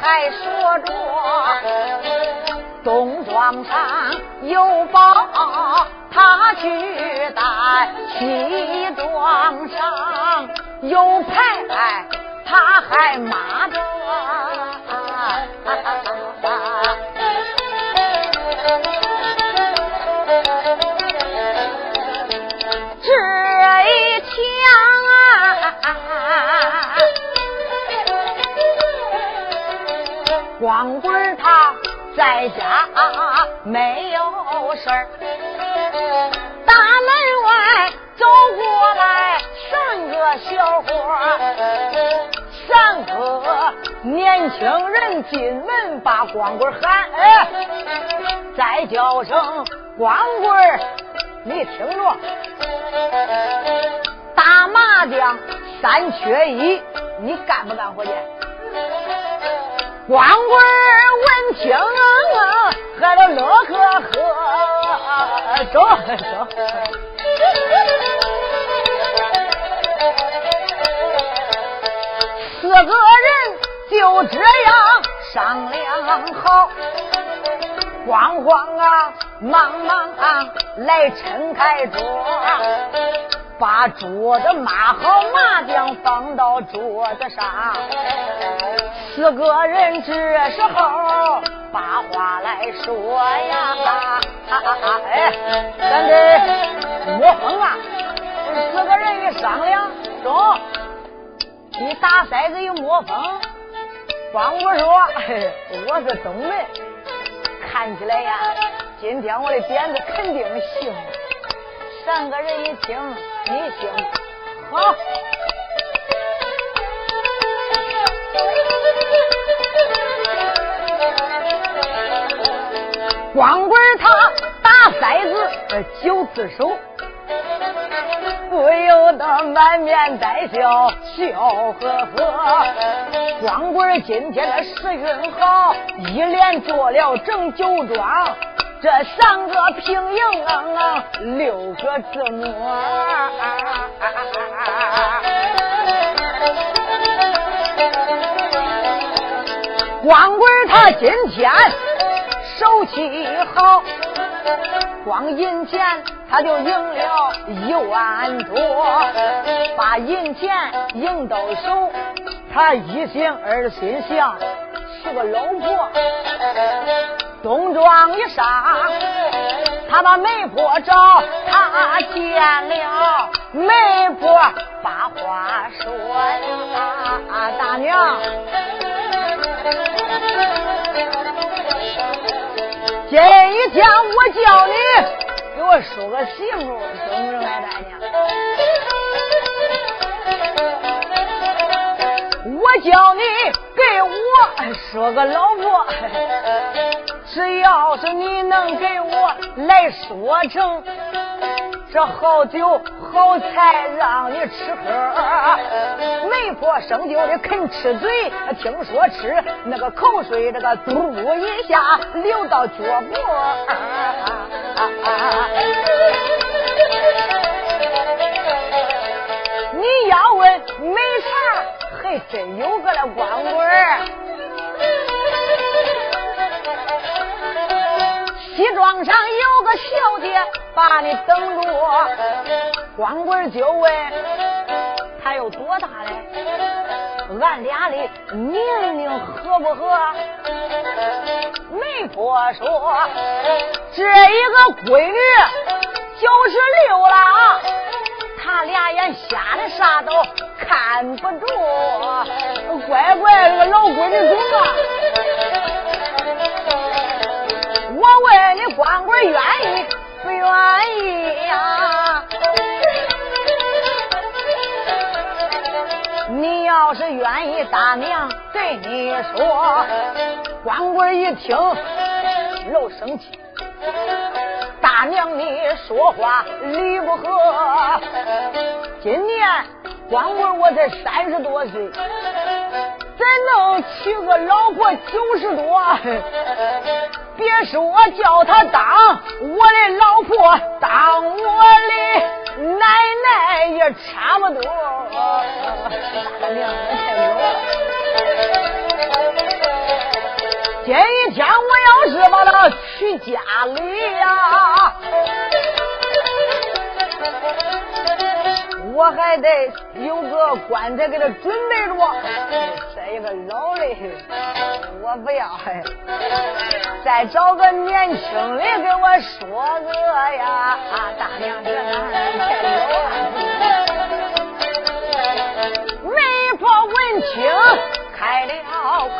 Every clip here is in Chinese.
还说着东庄上有宝，他去带；西庄上有牌，他还骂着。光棍他在家没有事儿，大门外走过来三个小伙三个年轻人进门把光棍喊，哎，再叫声光棍你听着，打麻将三缺一，你干不干活去？光棍闻听，还都乐呵呵，走走。四个人就这样商量好，慌慌啊，忙忙啊，来撑开桌。把桌子码好，麻将放到桌子上。四个人这时候把话来说呀，哎，咱得摸风啊！四个人一商量，中，你打骰子一摸风，光我说，我是东门，看起来呀，今天我的点子肯定行。三个人一听。你行，好。光棍他打骰子九次手，不由得满面带笑，笑呵呵。光棍今天的时运好，一连做了整九庄。这三个平营，六个字母。光棍他今天手气好，光银钱他就赢了一万多，把银钱赢到手，他一心二心想娶个老婆。冬装一上，他把媒婆找，他见了媒婆，把话说呀，大娘，今天我叫你给我说个媳妇，怎么着来，大娘？我叫你给我说个老婆。只要是你能给我来说成这好酒好菜让你吃喝，媒婆生就的肯吃嘴，听说吃那个口水这个嘟一下流到脚脖。你要问没啥，还真有个那光棍。西庄上有个小姐把你等着，光棍就问他有多大嘞？俺俩的年龄合不合？媒婆说这一个闺女九十六了，他俩眼瞎的啥都看不住，乖乖这个老闺女中啊！你，光棍愿意不愿意呀？你要是愿意，大娘对你说。光棍一听，老生气。大娘，你说话理不合。今年光棍我才三十多岁，怎能娶个老婆九十多？别说叫他当我的老婆，当我的奶奶也差不多。今天我要是把他娶家里呀。我还得有个棺材给他准备着，一个老的我不要，再找个年轻的给我说个呀，啊大娘这男人太老了。媒婆闻听开了口。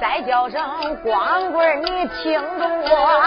再叫声光棍，你听着我，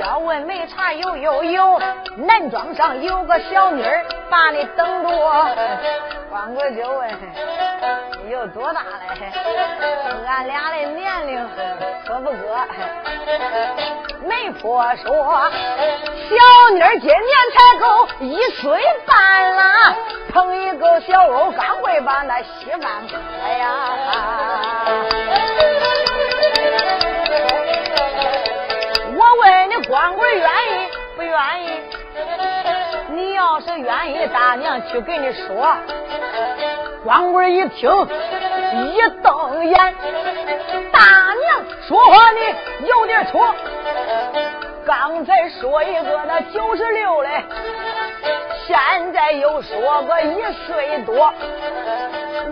要问没茶有有有，男装上有个小妮儿把你等着我。光棍就问你有多大嘞？俺俩的年龄合不合？媒婆说小妮儿今年才够一岁半了，碰一个小欧刚会把那稀饭喝呀。我问你光棍愿意不愿意？你要是愿意，大娘去给你说。光棍一听，一瞪眼，大娘说话你有点错。刚才说一个那九十六嘞，现在又说个一岁多。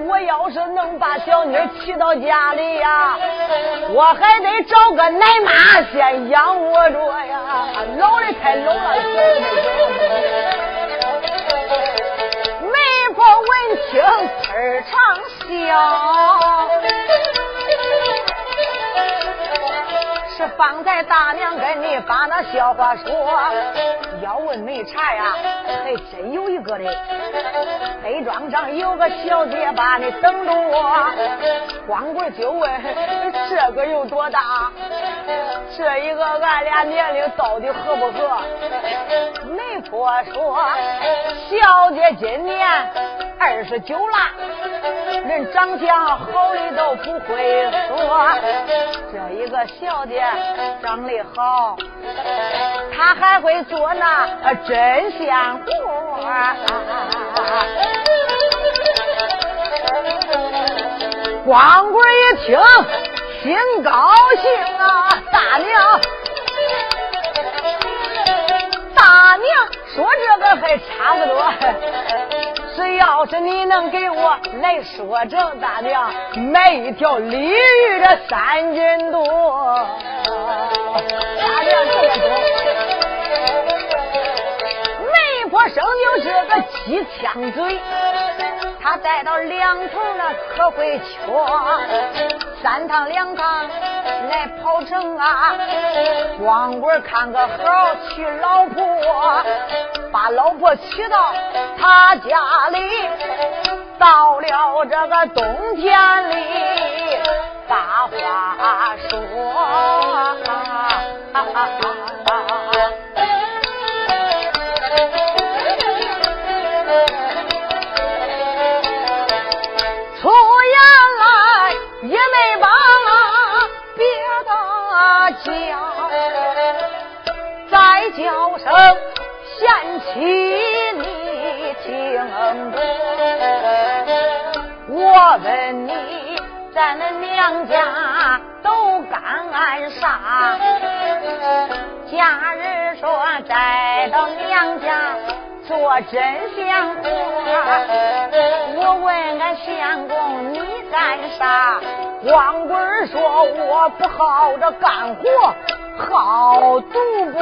我要是能把小妮娶到家里呀，我还得找个奶妈先养活着呀。老的太老了，小的听，儿长笑。是方才大娘跟你把那笑话说，要问没茶呀，还真有一个的。黑庄上有个小姐把你等着我，光棍就问这个有多大？这一个俺俩年龄到底合不合？媒婆说，小姐今年二十九了，人长相好的都不会说，这一个小姐。长得好，他还会做那针线活。光棍一听，心高兴啊！大娘，大娘说这个还差不多。只要是你能给我来说成，大娘买一条鲤鱼的三斤多。大娘这么说，媒婆生就是个鸡枪嘴，他带到两头那可会缺，三趟两趟来跑城啊，光棍看个好娶老婆，把老婆娶到他家里，到了这个冬天里。把话说，贤妻，你听着，我问你。咱那娘家都干啥？家人说再到娘家做针线活。我问俺相公你干啥？光棍说我不好这干活，好赌博。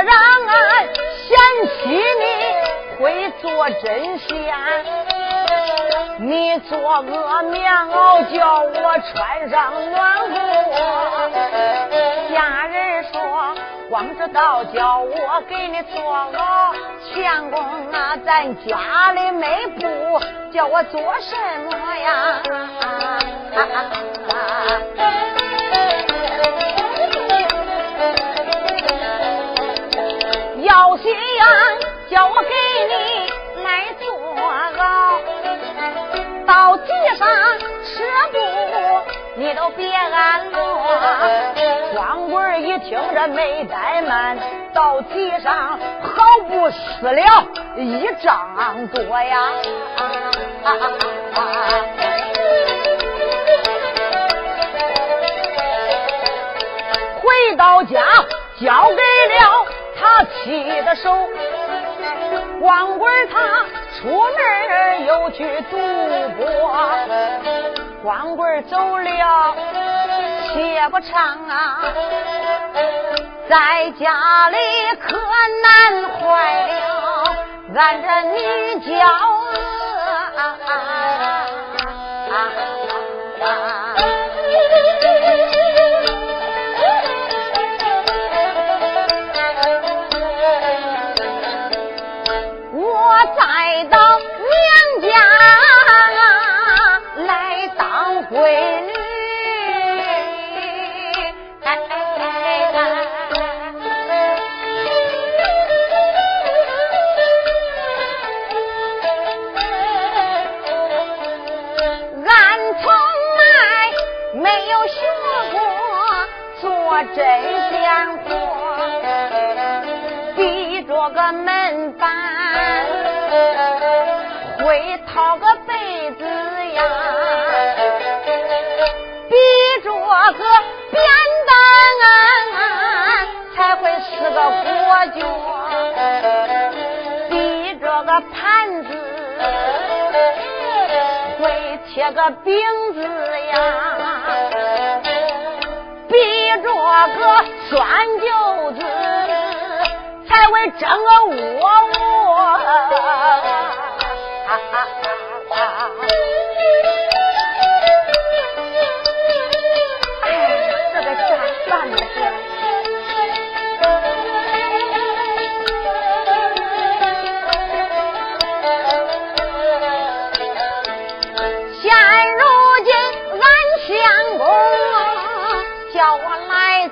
让俺嫌弃你会做针线，你做个棉袄叫我穿上暖和。光知道叫我给你做牢，相公啊，咱家里没布，叫我做什么呀？要心呀？叫我给你来坐牢，到地上吃不。你都别安落。光棍一听这没怠慢，到地上毫不死了。一丈多呀！回到家，交给了。他妻的手。光棍他出门又去赌博，光棍走了且不唱啊，在家里可难坏了俺这女娇啊。这个饼子呀。个酸酒子才会整个窝窝。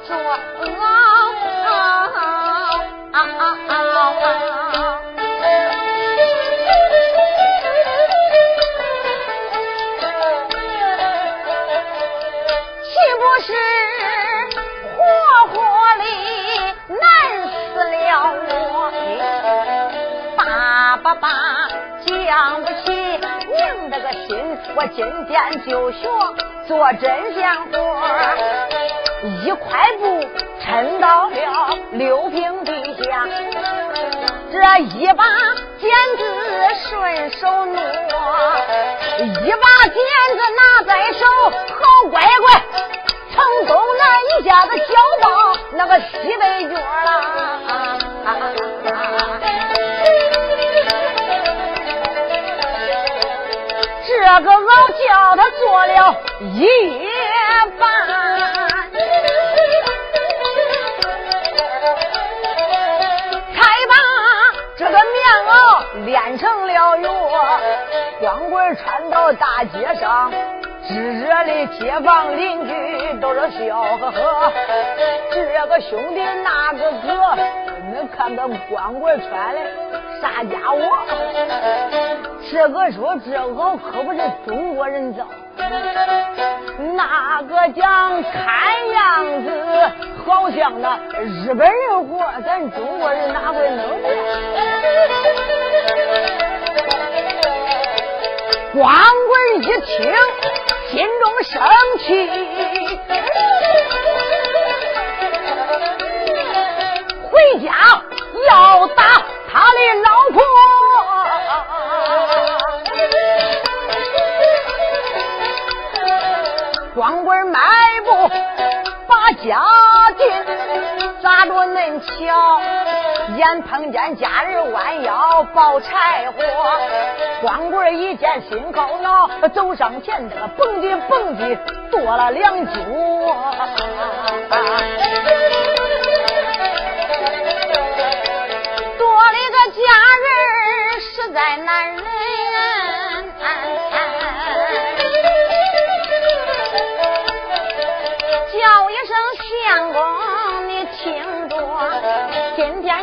做恶，岂不是活活的难死了我？爸爸爸，讲不起您的个心，我今天就学做针线活。一块布抻到了六平地下，这一把剪子顺手挪，一把剪子拿在手，好乖乖，从东南一下子交到那个西北角了。这个熬叫他做了一夜半，穿成了药。光棍穿到大街上，炙热的街坊邻居都是笑呵呵。这个兄弟那个哥，你看他光棍穿的啥家伙？这个说这袄可不是中国人造，那个讲看样子好像那日本人活，咱中国人哪会弄的？光棍一听，心中生气，瞧？眼碰见家人弯腰抱柴火，光棍一见心高恼，走上前这个蹦迪蹦迪跺了两脚。多了个家人实在难忍。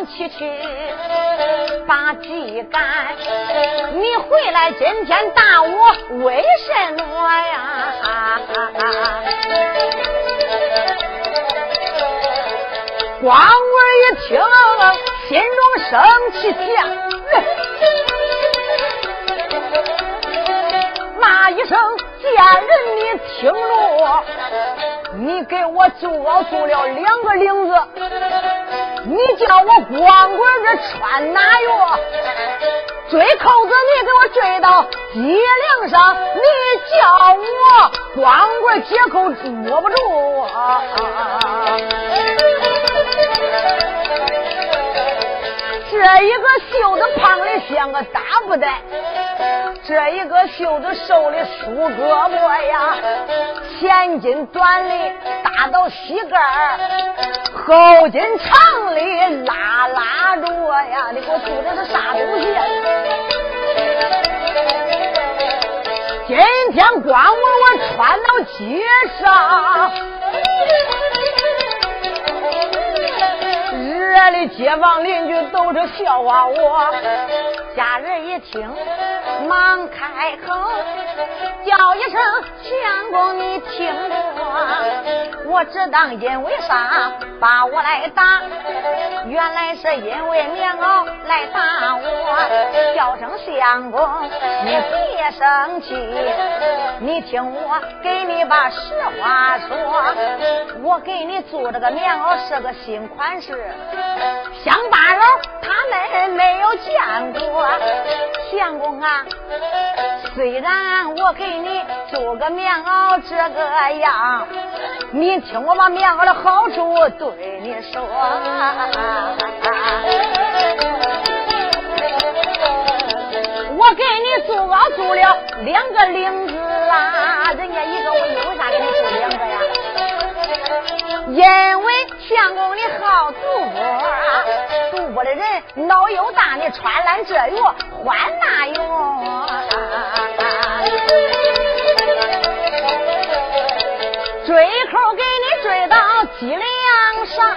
起去把鸡赶。你回来今天打我为什么呀？光棍一听，心中生气呀，骂一声：“贱人，你听着，你给我就做了两个领子，你叫我光棍这穿哪哟？追扣子，你给我追到脊梁上，你叫我光棍解扣摸不住！”这一个袖子胖的像个大布袋，这一个袖子瘦的梳胳膊呀，前襟短的大到膝盖后襟长的拉拉着呀，你给我说的是啥东西？今天光我我穿到街上。热的街坊邻居都是笑话我，家人一听忙开口叫一声相公，你听着，我只当因为啥把我来打，原来是因为棉袄来打我，叫声相公，你别生气，你听我给你把实话说，我给你做这个棉袄是个新款式。乡巴佬他们没有见过，相公啊，虽然我给你做个棉袄这个样，你听我把棉袄的好处对你说。我给你做袄做了两个领子啦，人家一个我一个？因为相公你好赌博，赌博的人脑又大，你穿烂这药换那用？追口给你追到脊梁上，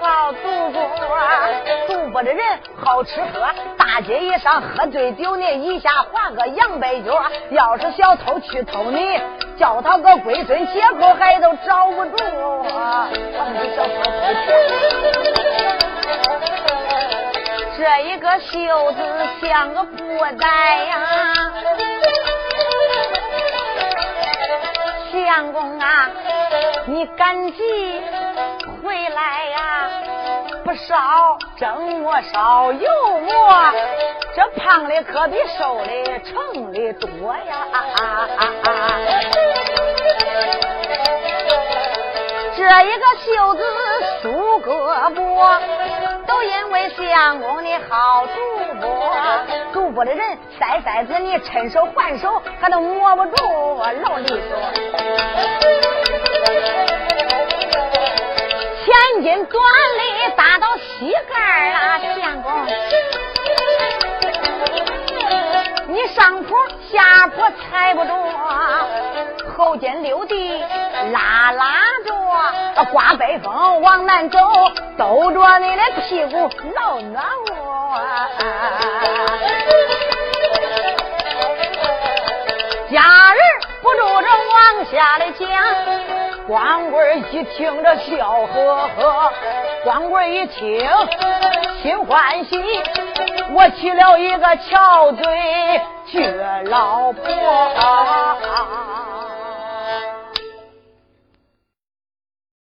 好赌博，赌博的人好吃喝。大街一上喝醉酒，你一下划个洋白脚。要是小偷去偷你，叫他个龟孙解口还都找不住。小偷偷去，这一个袖子像个布袋呀，相公啊，你赶紧回来呀！不烧蒸馍烧油馍，这胖的可比瘦的成的多呀！啊啊啊啊这一个袖子梳胳膊，都因为相公你好赌博，赌博的人塞塞子你趁手还手，还都摸不住老李说，千斤短的打到膝盖啊，相公，上坡下坡踩不着，后肩溜地拉拉着，刮北风往南走，兜着你的屁股老暖和。家人不住这往下的讲。光棍一听着笑呵呵，光棍一听心欢喜，我娶了一个翘嘴倔老婆。